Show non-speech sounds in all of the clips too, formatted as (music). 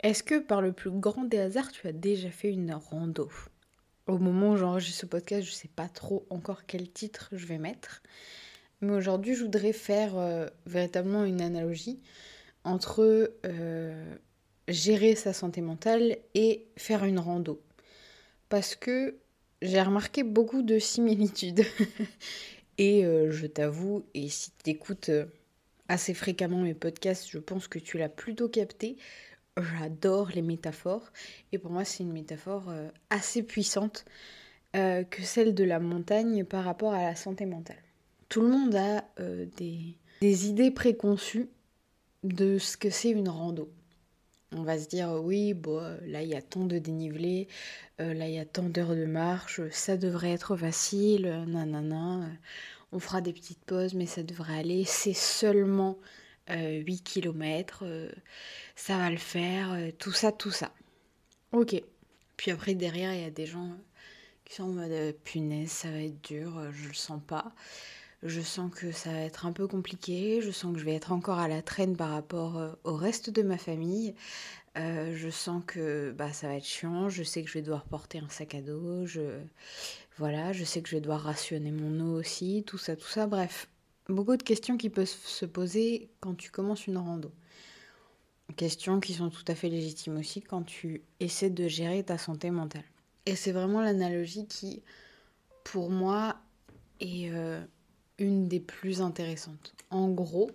Est-ce que par le plus grand des hasards, tu as déjà fait une rando? Au moment où j'enregistre ce podcast, je ne sais pas trop encore quel titre je vais mettre. Mais aujourd'hui, je voudrais faire euh, véritablement une analogie entre euh, gérer sa santé mentale et faire une rando. Parce que j'ai remarqué beaucoup de similitudes. (laughs) et euh, je t'avoue, et si tu écoutes assez fréquemment mes podcasts, je pense que tu l'as plutôt capté, j'adore les métaphores. Et pour moi, c'est une métaphore euh, assez puissante euh, que celle de la montagne par rapport à la santé mentale. Tout le monde a euh, des, idées préconçues de ce que c'est une rando. On va se dire, oui, bon, là il y a tant de dénivelé, là il y a tant d'heures de marche, ça devrait être facile, nanana, on fera des petites pauses, mais ça devrait aller, c'est seulement 8 euh, km, euh, ça va le faire, euh, tout ça, tout ça. Ok. Puis après, derrière, il y a des gens qui sont en mode punaise, ça va être dur, je le sens pas. Je sens que ça va être un peu compliqué, je sens que je vais être encore à la traîne par rapport au reste de ma famille. je sens que bah, ça va être chiant, je sais que je vais devoir porter un sac à dos, je... voilà, je sais que je vais devoir rationner mon eau aussi, tout ça, tout ça. Bref, beaucoup de questions qui peuvent se poser quand tu commences une rando. Questions qui sont tout à fait légitimes aussi quand tu essaies de gérer ta santé mentale. Et c'est vraiment l'analogie qui, pour moi, est euh, une des plus intéressantes. En gros,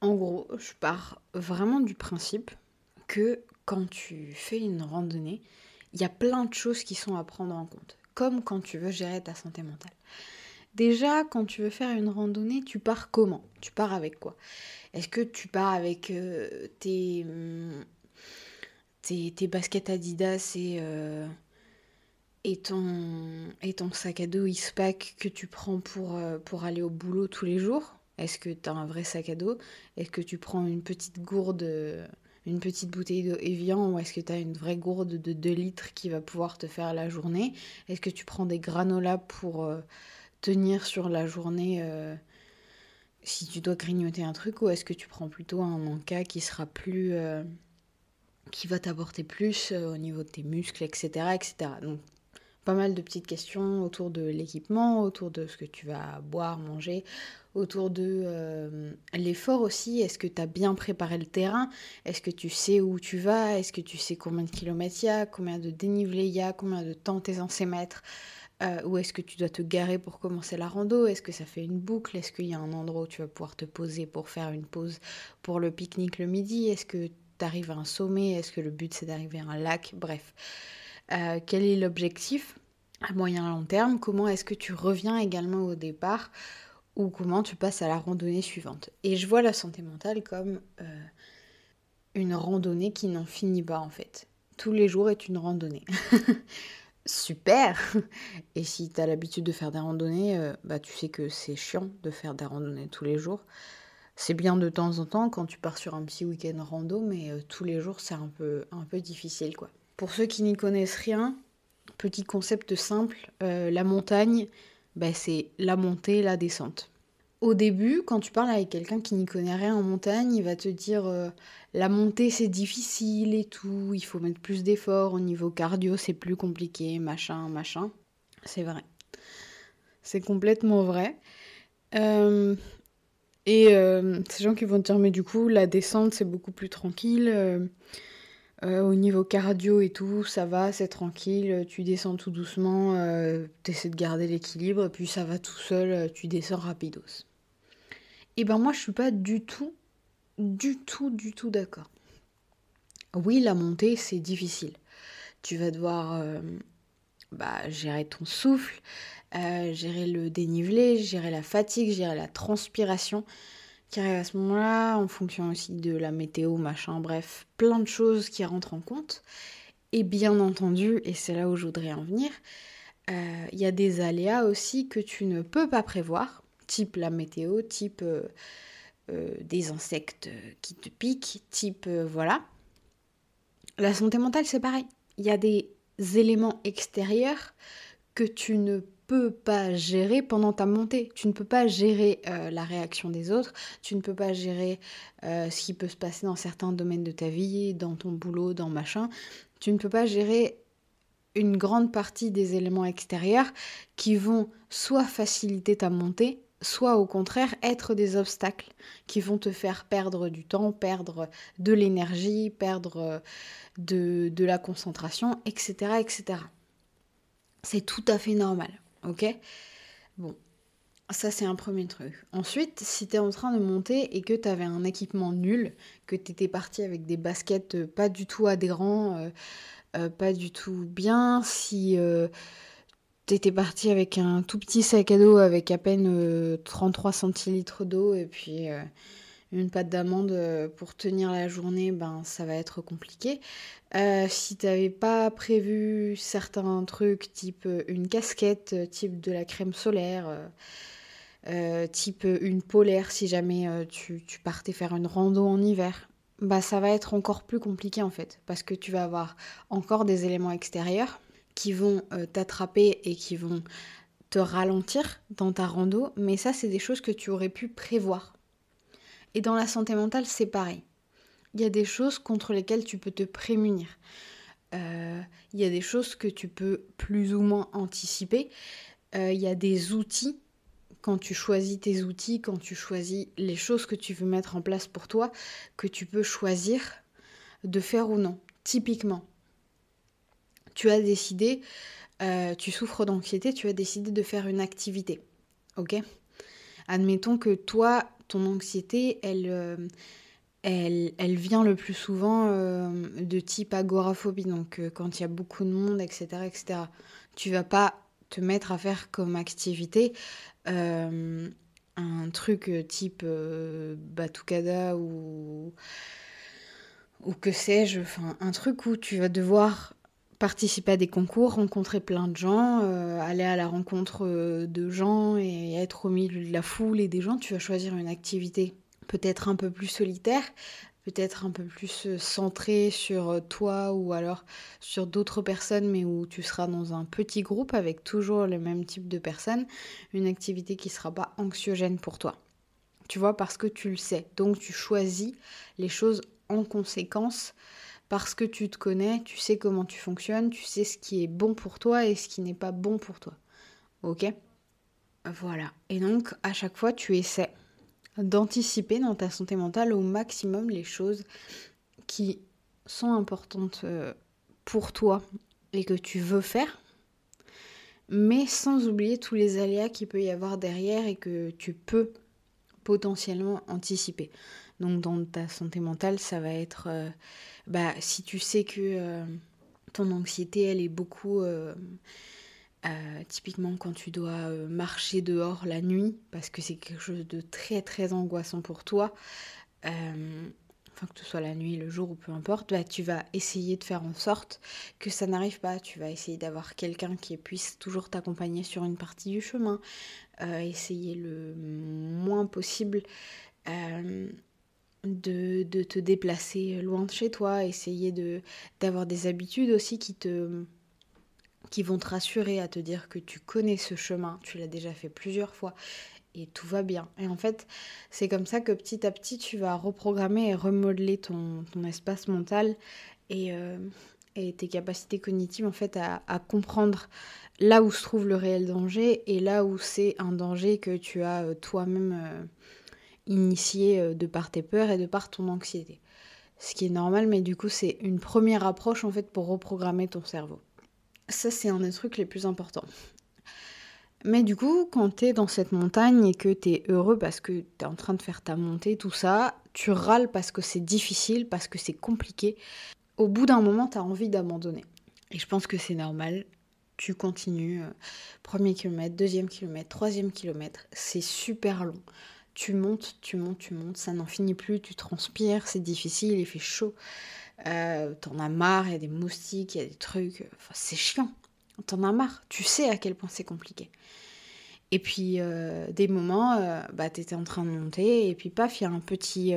en gros, je pars vraiment du principe que quand tu fais une randonnée, il y a plein de choses qui sont à prendre en compte, comme quand tu veux gérer ta santé mentale. Déjà, quand tu veux faire une randonnée, tu pars comment? Tu pars avec quoi? Est-ce que tu pars avec euh, tes, tes, baskets Adidas et, euh, et, ton, et ton sac à dos Ispac que tu prends pour, euh, pour aller au boulot tous les jours? Est-ce que tu as un vrai sac à dos? Est-ce que tu prends une petite gourde une petite bouteille d'eau Evian ou est-ce que tu as une vraie gourde de 2 litres qui va pouvoir te faire la journée? Est-ce que tu prends des granolas pour, tenir sur la journée euh, si tu dois grignoter un truc ou est-ce que tu prends plutôt un manca qui sera plus euh, qui va t'apporter plus euh, au niveau de tes muscles etc etc donc pas mal de petites questions autour de l'équipement, autour de ce que tu vas boire, manger, autour de l'effort aussi. Est-ce que tu as bien préparé le terrain? Est-ce que tu sais où tu vas? Est-ce que tu sais combien de kilomètres il y a? Combien de dénivelé il y a? Combien de temps t'es censé mettre? Euh, où est-ce que tu dois te garer pour commencer la rando? Est-ce que ça fait une boucle? Est-ce qu'il y a un endroit où tu vas pouvoir te poser pour faire une pause pour le pique-nique le midi? Est-ce que tu arrives à un sommet? Est-ce que le but c'est d'arriver à un lac? Bref, euh, quel est l'objectif à moyen long terme? Comment est-ce que tu reviens également au départ? Ou comment tu passes à la randonnée suivante? Et je vois la santé mentale comme euh, une randonnée qui n'en finit pas en fait. Tous les jours est une randonnée. (laughs) super (laughs) Et si tu as l'habitude de faire des randonnées, euh, bah tu sais que c'est chiant de faire des randonnées tous les jours. C'est bien de temps en temps quand tu pars sur un petit week-end rando, mais euh, tous les jours c'est un peu, un peu difficile quoi. Pour ceux qui n'y connaissent rien, petit concept simple, euh, la montagne, bah, c'est la montée, la descente. Au début, quand tu parles avec quelqu'un qui n'y connaît rien en montagne, il va te dire euh, la montée c'est difficile et tout, il faut mettre plus d'efforts, au niveau cardio c'est plus compliqué, machin, machin. C'est vrai. C'est complètement vrai. Euh, et euh, ces gens qui vont te dire mais du coup la descente c'est beaucoup plus tranquille. au niveau cardio et tout, ça va, c'est tranquille, tu descends tout doucement, tu essaies de garder l'équilibre, puis ça va tout seul, tu descends rapidos. Et eh ben moi je suis pas du tout, du tout, du tout d'accord. Oui, la montée c'est difficile. Tu vas devoir euh, bah, gérer ton souffle, euh, gérer le dénivelé, gérer la fatigue, gérer la transpiration qui arrive à ce moment-là, en fonction aussi de la météo, machin, bref, plein de choses qui rentrent en compte. Et bien entendu, et c'est là où je voudrais en venir, euh, il y a des aléas aussi que tu ne peux pas prévoir type la météo, type euh, euh, des insectes qui te piquent, type euh, voilà. La santé mentale, c'est pareil. Il y a des éléments extérieurs que tu ne peux pas gérer pendant ta montée. Tu ne peux pas gérer euh, la réaction des autres, tu ne peux pas gérer euh, ce qui peut se passer dans certains domaines de ta vie, dans ton boulot, dans machin. Tu ne peux pas gérer une grande partie des éléments extérieurs qui vont soit faciliter ta montée, soit au contraire être des obstacles qui vont te faire perdre du temps, perdre de l'énergie, perdre euh, de, la concentration, etc. etc. C'est tout à fait normal, ok? Bon, ça c'est un premier truc. Ensuite, si tu es en train de monter et que tu avais un équipement nul, que tu étais parti avec des baskets euh, pas du tout adhérents, euh, pas du tout bien, si étais parti avec un tout petit sac à dos avec à peine 33 centilitres d'eau et puis une pâte d'amande euh, pour tenir la journée, ben ça va être compliqué. Euh, si tu n'avais pas prévu certains trucs, type euh, une casquette, type de la crème solaire, type une polaire si jamais tu, tu, partais faire une rando en hiver, bah ça va être encore plus compliqué en fait, parce que tu vas avoir encore des éléments extérieurs qui vont t'attraper et qui vont te ralentir dans ta rando, mais ça c'est des choses que tu aurais pu prévoir et dans la santé mentale, c'est pareil. Il y a des choses contre lesquelles tu peux te prémunir. Euh, il y a des choses que tu peux plus ou moins anticiper. Euh, il y a des outils. Quand tu choisis tes outils, quand tu choisis les choses que tu veux mettre en place pour toi, que tu peux choisir de faire ou non. Typiquement, tu as décidé, euh, tu souffres d'anxiété, tu as décidé de faire une activité. Ok? Admettons que toi, ton anxiété, elle, euh, elle, elle, vient le plus souvent euh, de type agoraphobie, donc quand il y a beaucoup de monde, etc., etc. Tu vas pas te mettre à faire comme activité un truc type Batucada ou, ou que sais-je, enfin un truc où tu vas devoir participer à des concours, rencontrer plein de gens, euh, aller à la rencontre euh, de gens et être au milieu de la foule et des gens, tu vas choisir une activité peut-être un peu plus solitaire, peut-être un peu plus euh, centrée sur toi ou alors sur d'autres personnes, mais où tu seras dans un petit groupe avec toujours le même type de personnes, une activité qui ne sera pas anxiogène pour toi. Tu vois, parce que tu le sais. Donc tu choisis les choses en conséquence parce que tu te connais, tu sais comment tu fonctionnes, tu sais ce qui est bon pour toi et ce qui n'est pas bon pour toi. Ok? Voilà. Et donc, à chaque fois, tu essaies d'anticiper dans ta santé mentale au maximum les choses qui sont importantes euh, pour toi et que tu veux faire, mais sans oublier tous les aléas qu'il peut y avoir derrière et que tu peux potentiellement anticiper. Donc dans ta santé mentale, ça va être, euh, bah, si tu sais que euh, ton anxiété, elle est beaucoup, euh, typiquement quand tu dois marcher dehors la nuit, parce que c'est quelque chose de très très angoissant pour toi, enfin que ce soit la nuit, le jour ou peu importe, bah, tu vas essayer de faire en sorte que ça n'arrive pas. Tu vas essayer d'avoir quelqu'un qui puisse toujours t'accompagner sur une partie du chemin, essayer le moins possible de, te déplacer loin de chez toi, essayer de d'avoir des habitudes aussi qui te qui vont te rassurer à te dire que tu connais ce chemin, tu l'as déjà fait plusieurs fois et tout va bien. Et en fait, c'est comme ça que petit à petit, tu vas reprogrammer et remodeler ton, espace mental et, euh, et, tes capacités cognitives en fait à, comprendre là où se trouve le réel danger et là où c'est un danger que tu as euh, toi-même euh, initié euh, de par tes peurs et de par ton anxiété. Ce qui est normal, mais du coup, c'est une première approche en fait pour reprogrammer ton cerveau. Ça, c'est un des trucs les plus importants. Mais du coup, quand tu es dans cette montagne et que tu es heureux parce que tu es en train de faire ta montée, tout ça, tu râles parce que c'est difficile, parce que c'est compliqué. Au bout d'un moment, tu as envie d'abandonner. Et je pense que c'est normal. Tu continues. Euh, premier kilomètre, deuxième kilomètre, troisième kilomètre. C'est super long tu montes, tu montes, tu montes, ça n'en finit plus, tu transpires, c'est difficile, il fait chaud, euh, t'en as marre, il y a des moustiques, il y a des trucs, c'est chiant, t'en as marre, tu sais à quel point c'est compliqué. Et puis, euh, des moments, euh, bah, tu étais en train de monter, et puis paf, il y a un petit,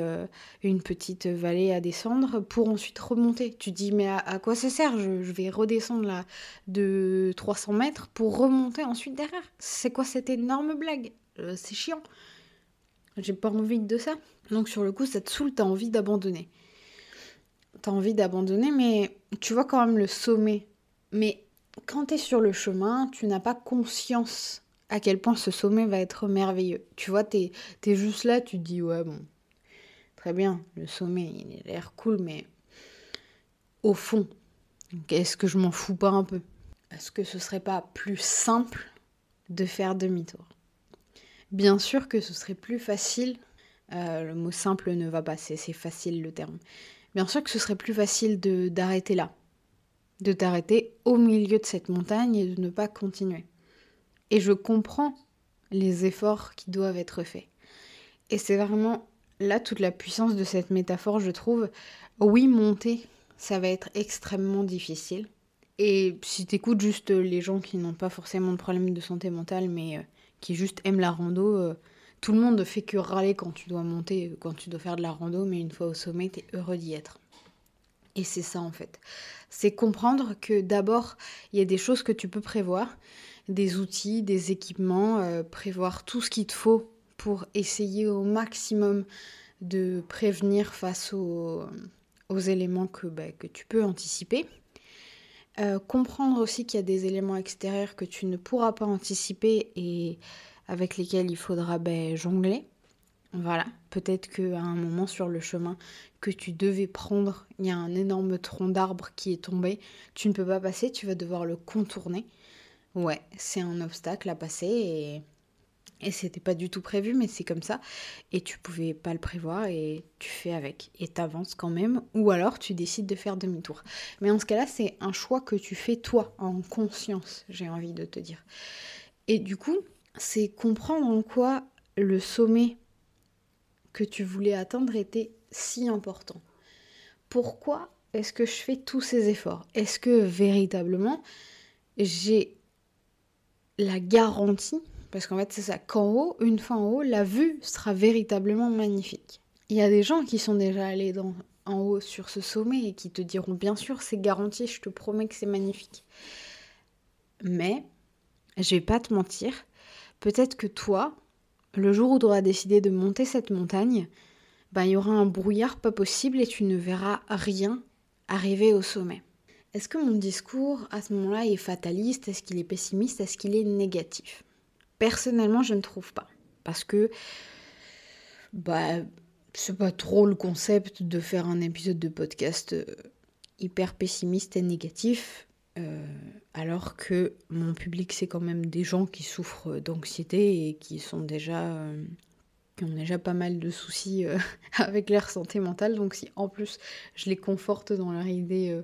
une petite vallée à descendre pour ensuite remonter. Tu dis, mais à, quoi ça sert? Je, je, vais redescendre là de 300 mètres pour remonter ensuite derrière. C'est quoi cette énorme blague? C'est chiant. J'ai pas envie de ça. Donc, sur le coup, ça te saoule, t'as envie d'abandonner. T'as envie d'abandonner, mais tu vois quand même le sommet. Mais quand t'es sur le chemin, tu n'as pas conscience à quel point ce sommet va être merveilleux. Tu vois, t'es es juste là, tu te dis, ouais, bon, très bien, le sommet, il a l'air cool, mais au fond, est-ce que je m'en fous pas un peu? Est-ce que ce serait pas plus simple de faire demi-tour? Bien sûr que ce serait plus facile, euh, le mot simple ne va pas, c'est facile le terme. Bien sûr que ce serait plus facile d'arrêter là, de t'arrêter au milieu de cette montagne et de ne pas continuer. Et je comprends les efforts qui doivent être faits. Et c'est vraiment là toute la puissance de cette métaphore, je trouve. Oui, monter, ça va être extrêmement difficile. Et si t'écoutes juste les gens qui n'ont pas forcément de problème de santé mentale, mais euh, qui juste aiment la rando, euh, tout le monde ne fait que râler quand tu dois monter, quand tu dois faire de la rando, mais une fois au sommet, t'es heureux d'y être. Et c'est ça en fait. C'est comprendre que d'abord, il y a des choses que tu peux prévoir, des outils, des équipements, euh, prévoir tout ce qu'il te faut pour essayer au maximum de prévenir face aux, éléments bah, que, tu peux anticiper. Euh, comprendre aussi qu'il y a des éléments extérieurs que tu ne pourras pas anticiper et avec lesquels il faudra bah, jongler. Voilà, peut-être qu'à un moment sur le chemin que tu devais prendre, il y a un énorme tronc d'arbre qui est tombé, tu ne peux pas passer, tu vas devoir le contourner. Ouais, c'est un obstacle à passer et, et c'était pas du tout prévu, mais c'est comme ça. Et tu pouvais pas le prévoir et tu fais avec. Et t'avances quand même, ou alors tu décides de faire demi-tour. Mais en ce cas-là, c'est un choix que tu fais toi, en conscience, j'ai envie de te dire. Et du coup, c'est comprendre en quoi le sommet que tu voulais atteindre était si important. Pourquoi est-ce que je fais tous ces efforts? Est-ce que véritablement j'ai la garantie, parce qu'en fait c'est ça, qu'en haut, une fois en haut, la vue sera véritablement magnifique. Il y a des gens qui sont déjà allés en haut sur ce sommet et qui te diront bien sûr c'est garanti, je te promets que c'est magnifique. Mais, je vais pas te mentir, peut-être que toi, le jour où tu auras décidé de monter cette montagne, ben, il y aura un brouillard pas possible et tu ne verras rien arriver au sommet. Est-ce que mon discours à ce moment-là est fataliste? Est-ce qu'il est pessimiste? Est-ce qu'il est négatif? Personnellement, je ne trouve pas. Parce que, bah, c'est pas trop le concept de faire un épisode de podcast euh, hyper pessimiste et négatif. Euh, alors que mon public, c'est quand même des gens qui souffrent d'anxiété et qui sont déjà. Euh, qui ont déjà pas mal de soucis (laughs) avec leur santé mentale. Donc, si en plus je les conforte dans leur idée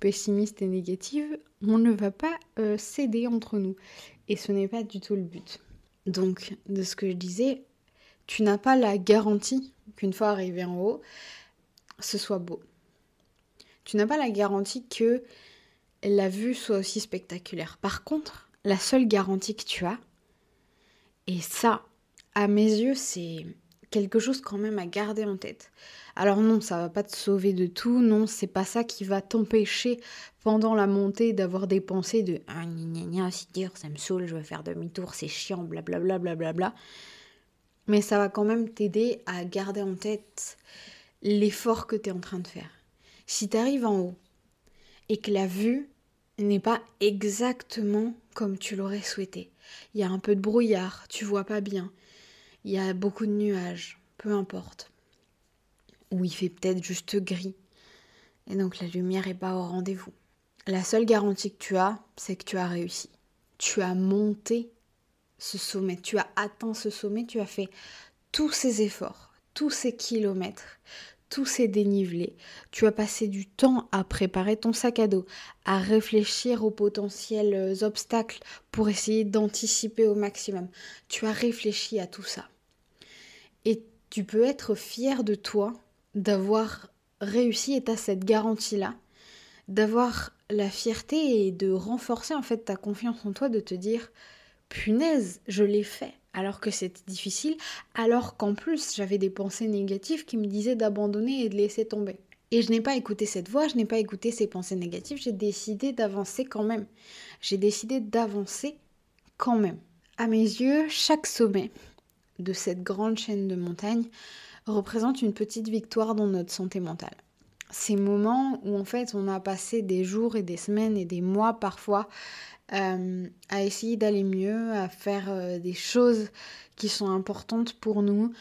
pessimiste et négative, on ne va pas euh, céder entre nous. Et ce n'est pas du tout le but. Donc, de ce que je disais, tu n'as pas la garantie qu'une fois arrivé en haut, ce soit beau. Tu n'as pas la garantie que la vue soit aussi spectaculaire. Par contre, la seule garantie que tu as, et ça, à mes yeux, c'est quelque chose quand même à garder en tête. Alors non, ça va pas te sauver de tout, non, c'est pas ça qui va t'empêcher pendant la montée d'avoir des pensées de ah gna gna c'est dur, ça me saoule, je vais faire demi-tour, c'est chiant, blablabla blablabla. Mais ça va quand même t'aider à garder en tête l'effort que tu es en train de faire. Si tu arrives en haut et que la vue n'est pas exactement comme tu l'aurais souhaité, il y a un peu de brouillard, tu vois pas bien, il y a beaucoup de nuages, peu importe. Ou il fait peut-être juste gris. Et donc la lumière n'est pas au rendez-vous. La seule garantie que tu as, c'est que tu as réussi. Tu as monté ce sommet, tu as atteint ce sommet, tu as fait tous ces efforts, tous ces kilomètres, tous ces dénivelés. Tu as passé du temps à préparer ton sac à dos, à réfléchir aux potentiels obstacles pour essayer d'anticiper au maximum. Tu as réfléchi à tout ça. Et tu peux être fier de toi d'avoir réussi et tu as cette garantie-là, d'avoir la fierté et de renforcer en fait ta confiance en toi, de te dire punaise, je l'ai fait alors que c'était difficile, alors qu'en plus j'avais des pensées négatives qui me disaient d'abandonner et de laisser tomber. Et je n'ai pas écouté cette voix, je n'ai pas écouté ces pensées négatives, j'ai décidé d'avancer quand même. J'ai décidé d'avancer quand même. À mes yeux, chaque sommet de cette grande chaîne de montagnes représente une petite victoire dans notre santé mentale. Ces moments où en fait on a passé des jours et des semaines et des mois parfois euh, à essayer d'aller mieux, à faire euh, des choses qui sont importantes pour nous.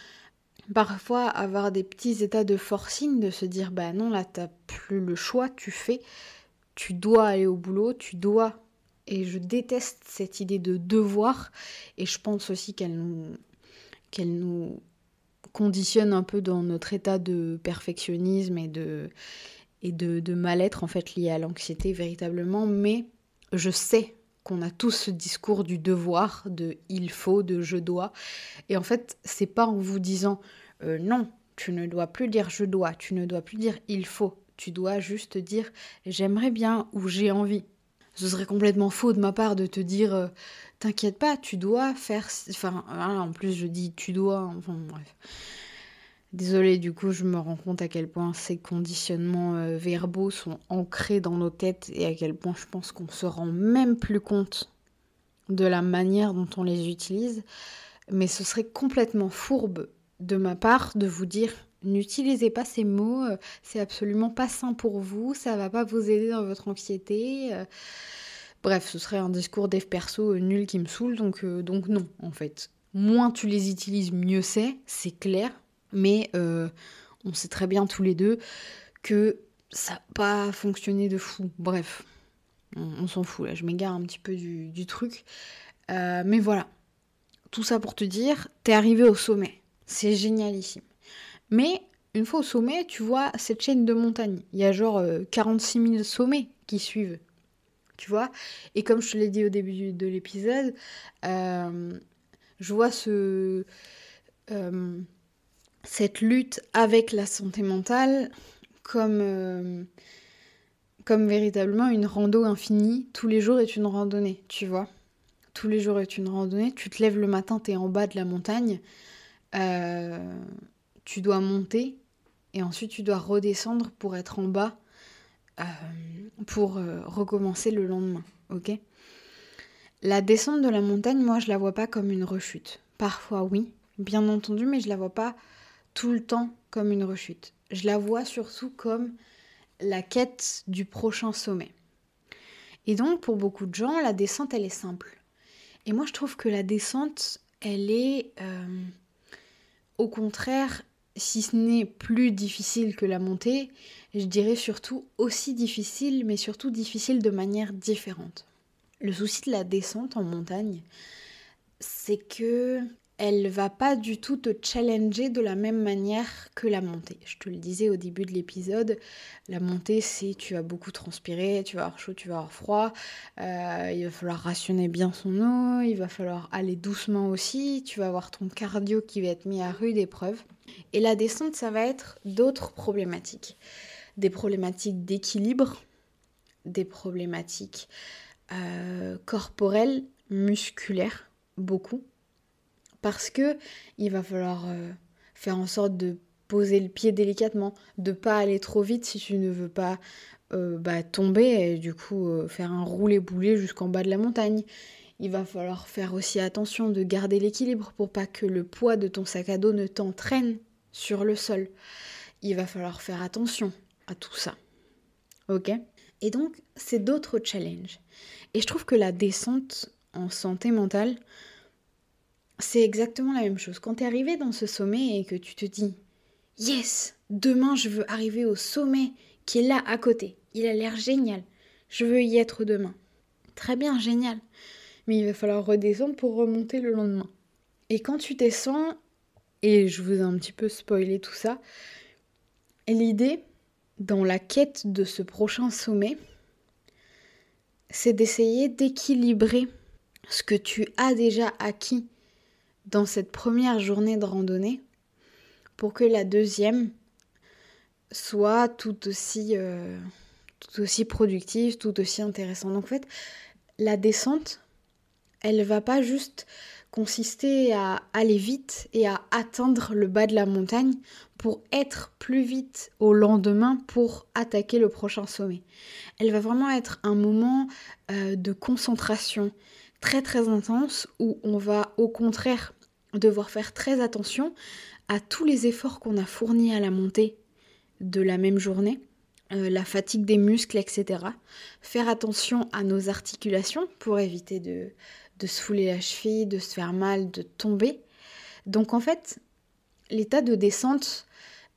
Parfois avoir des petits états de forcing, de se dire bah non là t'as plus le choix, tu fais, tu dois aller au boulot, tu dois. Et je déteste cette idée de devoir et je pense aussi qu'elle nous, nous conditionne un peu dans notre état de perfectionnisme et de, et de, de mal-être en fait lié à l'anxiété véritablement. Mais je sais qu'on a tous ce discours du devoir, de il faut, de je dois. Et en fait, c'est pas en vous disant euh, non, tu ne dois plus dire je dois, tu ne dois plus dire il faut. Tu dois juste dire j'aimerais bien ou j'ai envie. Ce serait complètement faux de ma part de te dire euh, t'inquiète pas, tu dois faire. Enfin, en plus, je dis tu dois. Enfin, bref. Désolée, du coup, je me rends compte à quel point ces conditionnements euh, verbaux sont ancrés dans nos têtes et à quel point je pense qu'on se rend même plus compte de la manière dont on les utilise. Mais ce serait complètement fourbe de ma part de vous dire n'utilisez pas ces mots, euh, c'est absolument pas sain pour vous, ça va pas vous aider dans votre anxiété. Euh. Bref, ce serait un discours dev perso nul qui me saoule, donc, donc non, en fait. Moins tu les utilises, mieux c'est, c'est clair, mais euh, on sait très bien tous les deux que ça n'a pas fonctionné de fou. Bref, on, s'en fout là, je m'égare un petit peu du, truc. Euh, mais voilà, tout ça pour te dire, t'es arrivé au sommet. C'est génialissime. Mais une fois au sommet, tu vois cette chaîne de montagnes. Il y a genre 46 euh, 000 sommets qui suivent. Tu vois? Et comme je te l'ai dit au début de l'épisode, je vois ce cette lutte avec la santé mentale comme, euh, comme véritablement une rando infinie. Tous les jours est une randonnée, tu vois. Tous les jours est une randonnée. Tu te lèves le matin, tu es en bas de la montagne. Euh, tu dois monter et ensuite tu dois redescendre pour être en bas euh, pour recommencer le lendemain. Ok? La descente de la montagne, moi je la vois pas comme une rechute. Parfois oui, bien entendu, mais je la vois pas tout le temps comme une rechute. Je la vois surtout comme la quête du prochain sommet. Et donc, pour beaucoup de gens, la descente, elle est simple. Et moi, je trouve que la descente, elle est, euh, au contraire, si ce n'est plus difficile que la montée, je dirais surtout aussi difficile, mais surtout difficile de manière différente. Le souci de la descente en montagne, c'est que elle va pas du tout te challenger de la même manière que la montée. Je te le disais au début de l'épisode, la montée c'est tu vas beaucoup transpirer, tu vas avoir chaud, tu vas avoir froid, euh, il va falloir rationner bien son eau, il va falloir aller doucement aussi, tu vas avoir ton cardio qui va être mis à rude épreuve. Et la descente ça va être d'autres problématiques. Des problématiques d'équilibre, des problématiques euh, corporelles, musculaires, beaucoup parce que il va falloir euh, faire en sorte de poser le pied délicatement, de pas aller trop vite si tu ne veux pas euh, bah, tomber et du coup euh, faire un roulé-boulet jusqu'en bas de la montagne. Il va falloir faire aussi attention de garder l'équilibre pour pas que le poids de ton sac à dos ne t'entraîne sur le sol. Il va falloir faire attention à tout ça. Ok? Et donc, c'est d'autres challenges. Et je trouve que la descente en santé mentale, c'est exactement la même chose. Quand tu es arrivé dans ce sommet et que tu te dis Yes, demain je veux arriver au sommet qui est là à côté. Il a l'air génial. Je veux y être demain. Très bien, génial. Mais il va falloir redescendre pour remonter le lendemain. Et quand tu descends, et je vous ai un petit peu spoilé tout ça, l'idée dans la quête de ce prochain sommet, c'est d'essayer d'équilibrer ce que tu as déjà acquis dans cette première journée de randonnée pour que la deuxième soit tout aussi, euh, tout aussi productive, tout aussi intéressante. Donc en fait, la descente, elle va pas juste consister à aller vite et à atteindre le bas de la montagne pour être plus vite au lendemain pour attaquer le prochain sommet. Elle va vraiment être un moment euh, de concentration très très intense où on va au contraire devoir faire très attention à tous les efforts qu'on a fournis à la montée de la même journée, euh, la fatigue des muscles, etc. Faire attention à nos articulations pour éviter de, de se fouler la cheville, de se faire mal, de tomber. Donc en fait, l'état de descente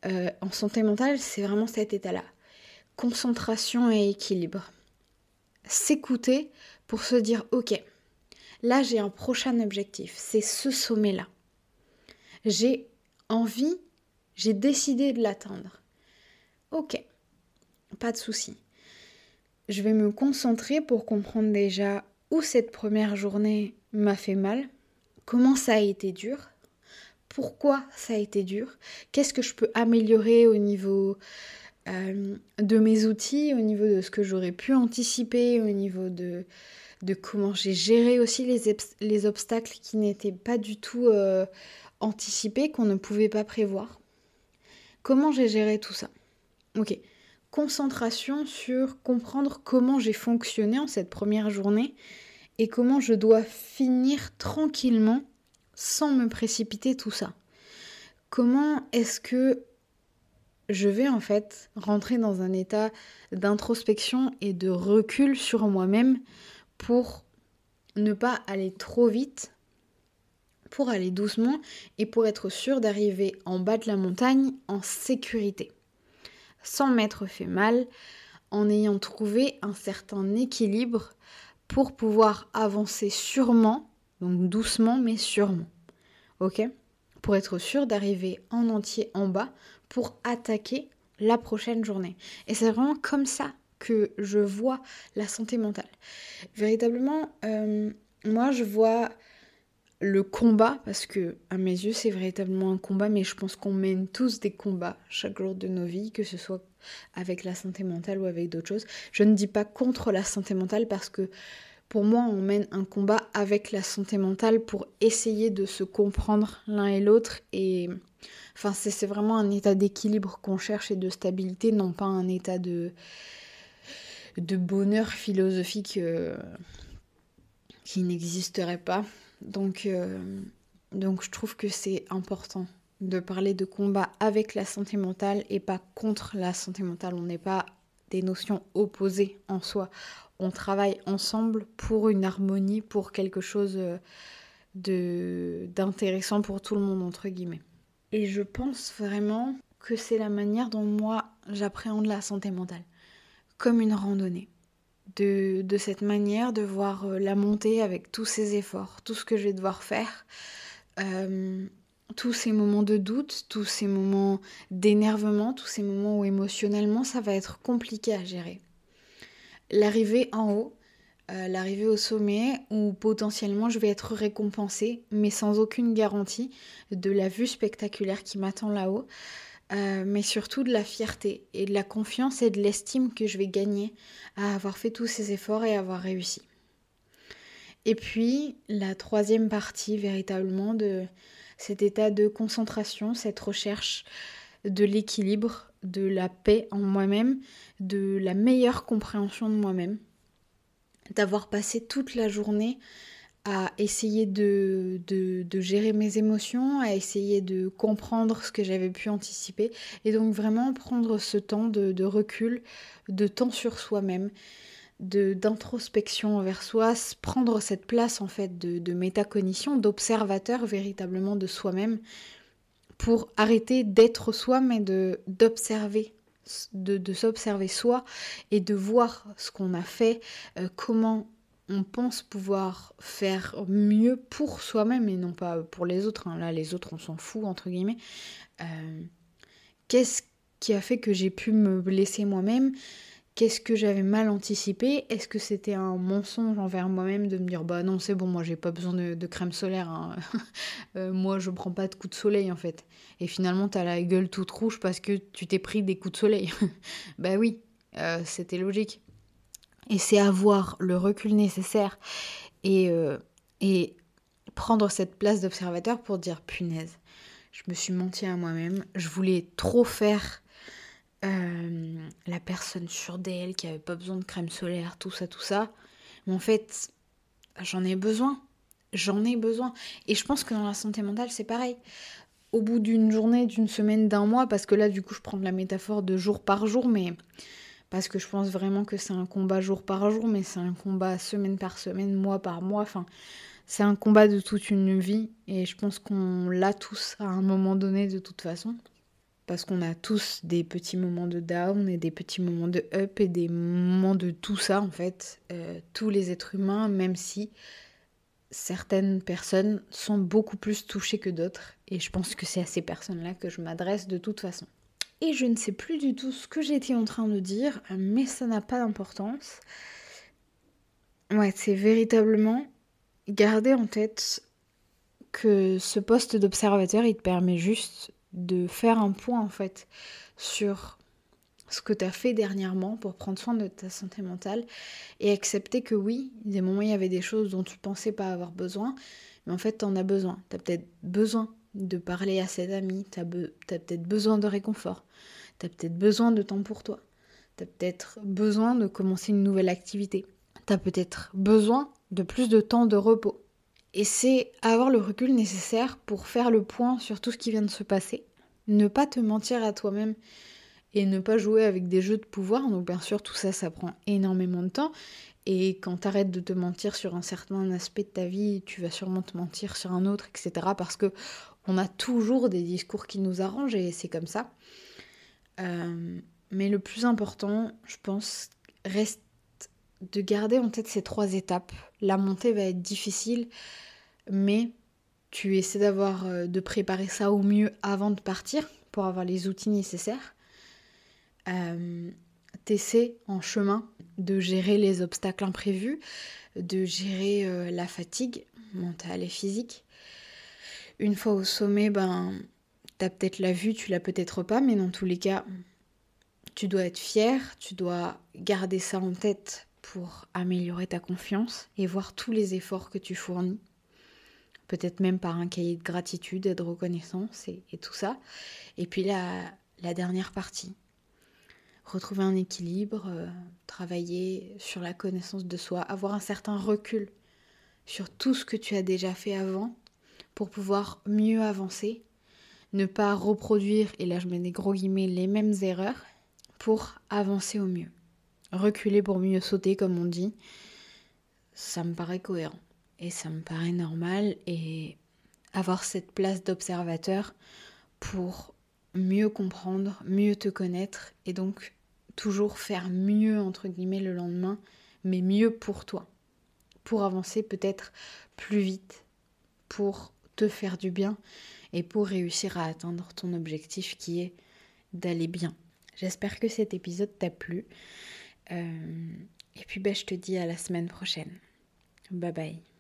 euh, en santé mentale, c'est vraiment cet état-là. Concentration et équilibre. S'écouter pour se dire, ok, là j'ai un prochain objectif, c'est ce sommet-là. J'ai envie, j'ai décidé de l'atteindre. Ok, pas de souci. Je vais me concentrer pour comprendre déjà où cette première journée m'a fait mal, comment ça a été dur, pourquoi ça a été dur, qu'est-ce que je peux améliorer au niveau euh, de mes outils, au niveau de ce que j'aurais pu anticiper, au niveau de, de comment j'ai géré aussi les, les obstacles qui n'étaient pas du tout euh, anticipés, qu'on ne pouvait pas prévoir. Comment j'ai géré tout ça? Ok, concentration sur comprendre comment j'ai fonctionné en cette première journée et comment je dois finir tranquillement sans me précipiter tout ça. Comment est-ce que je vais en fait rentrer dans un état d'introspection et de recul sur moi-même pour ne pas aller trop vite, pour aller doucement et pour être sûr d'arriver en bas de la montagne en sécurité sans m'être fait mal, en ayant trouvé un certain équilibre pour pouvoir avancer sûrement, donc doucement mais sûrement. Ok? Pour être sûr d'arriver en entier en bas pour attaquer la prochaine journée. Et c'est vraiment comme ça que je vois la santé mentale. Véritablement, euh, moi je vois le combat, parce que à mes yeux c'est véritablement un combat, mais je pense qu'on mène tous des combats chaque jour de nos vies, que ce soit avec la santé mentale ou avec d'autres choses. Je ne dis pas contre la santé mentale parce que pour moi on mène un combat avec la santé mentale pour essayer de se comprendre l'un et l'autre et enfin c'est vraiment un état d'équilibre qu'on cherche et de stabilité, non pas un état de de bonheur philosophique euh, qui n'existerait pas. Donc, euh, donc je trouve que c'est important de parler de combat avec la santé mentale et pas contre la santé mentale. On n'est pas des notions opposées en soi. On travaille ensemble pour une harmonie, pour quelque chose euh, de d'intéressant pour tout le monde entre guillemets. Et je pense vraiment que c'est la manière dont moi j'appréhende la santé mentale, comme une randonnée de, cette manière de voir euh, la montée avec tous ces efforts, tout ce que je vais devoir faire, euh, tous ces moments de doute, tous ces moments d'énervement, tous ces moments où émotionnellement ça va être compliqué à gérer. L'arrivée en haut, euh, l'arrivée au sommet où potentiellement je vais être récompensée, mais sans aucune garantie de la vue spectaculaire qui m'attend là-haut. Euh, mais surtout de la fierté et de la confiance et de l'estime que je vais gagner à avoir fait tous ces efforts et avoir réussi. Et puis la troisième partie véritablement de cet état de concentration, cette recherche de l'équilibre, de la paix en moi-même, de la meilleure compréhension de moi-même, d'avoir passé toute la journée à essayer de, de, gérer mes émotions, à essayer de comprendre ce que j'avais pu anticiper, et donc vraiment prendre ce temps de, recul, de temps sur soi-même, d'introspection envers soi, prendre cette place en fait de, de métacognition, d'observateur véritablement de soi-même, pour arrêter d'être soi, mais d'observer de, de s'observer soi et de voir ce qu'on a fait, euh, comment on pense pouvoir faire mieux pour soi-même et non pas pour les autres. Hein. Là, les autres, on s'en fout, entre guillemets. Euh, qu'est-ce qui a fait que j'ai pu me blesser moi-même? Qu'est-ce que j'avais mal anticipé? Est-ce que c'était un mensonge envers moi-même de me dire bah non c'est bon moi j'ai pas besoin de, crème solaire hein. (laughs) euh, moi je prends pas de coups de soleil en fait et finalement t'as la gueule toute rouge parce que tu t'es pris des coups de soleil (laughs) bah oui euh, c'était logique et c'est avoir le recul nécessaire et, euh, Et prendre cette place d'observateur pour dire punaise, je me suis menti à moi-même, je voulais trop faire euh, la personne sûre d'elle qui avait pas besoin de crème solaire, tout ça, tout ça. Mais en fait, j'en ai besoin. J'en ai besoin. Et je pense que dans la santé mentale, c'est pareil. Au bout d'une journée, d'une semaine, d'un mois, parce que là, du coup, je prends la métaphore de jour par jour, mais parce que je pense vraiment que c'est un combat jour par jour, mais c'est un combat semaine par semaine, mois par mois. Enfin, c'est un combat de toute une vie et je pense qu'on l'a tous à un moment donné de toute façon. Parce qu'on a tous des petits moments de down et des petits moments de up et des moments de tout ça en fait. Euh, tous les êtres humains, même si certaines personnes sont beaucoup plus touchées que d'autres. Et je pense que c'est à ces personnes-là que je m'adresse de toute façon. Et je ne sais plus du tout ce que j'étais en train de dire, mais ça n'a pas d'importance. Ouais, c'est véritablement garder en tête que ce poste d'observateur, il te permet juste de faire un point en fait sur ce que tu as fait dernièrement pour prendre soin de ta santé mentale et accepter que oui, des moments il y avait des choses dont tu pensais pas avoir besoin, mais en fait tu en as besoin. Tu as peut-être besoin de parler à cet ami, tu as, peut-être besoin de réconfort, tu as peut-être besoin de temps pour toi, tu as peut-être besoin de commencer une nouvelle activité, tu as peut-être besoin de plus de temps de repos. Et c'est avoir le recul nécessaire pour faire le point sur tout ce qui vient de se passer. Ne pas te mentir à toi-même et ne pas jouer avec des jeux de pouvoir. Donc bien sûr, tout ça, ça prend énormément de temps. Et quand tu arrêtes de te mentir sur un certain aspect de ta vie, tu vas sûrement te mentir sur un autre, etc. Parce que on a toujours des discours qui nous arrangent et c'est comme ça. Euh, mais le plus important, je pense, reste de garder en tête ces trois étapes. La montée va être difficile, mais tu essaies d'avoir, euh, de préparer ça au mieux avant de partir pour avoir les outils nécessaires. Euh, T'essaies en chemin de gérer les obstacles imprévus, de gérer euh, la fatigue mentale et physique. Une fois au sommet, ben, t'as peut-être la vue, tu l'as peut-être pas, mais dans tous les cas, tu dois être fier, tu dois garder ça en tête pour améliorer ta confiance et voir tous les efforts que tu fournis. Peut-être même par un cahier de gratitude et de reconnaissance et, tout ça. Et puis la, la, dernière partie. Retrouver un équilibre, euh, travailler sur la connaissance de soi, avoir un certain recul sur tout ce que tu as déjà fait avant pour pouvoir mieux avancer, ne pas reproduire, et là je mets des gros guillemets, les mêmes erreurs pour avancer au mieux reculer pour mieux sauter, comme on dit, ça me paraît cohérent. Et ça me paraît normal. Et avoir cette place d'observateur pour mieux comprendre, mieux te connaître et donc toujours faire mieux entre guillemets le lendemain, mais mieux pour toi, pour avancer peut-être plus vite, pour faire du bien et pour réussir à atteindre ton objectif qui est d'aller bien. J'espère que cet épisode t'a plu. Euh, et puis ben, je te dis à la semaine prochaine. Bye bye.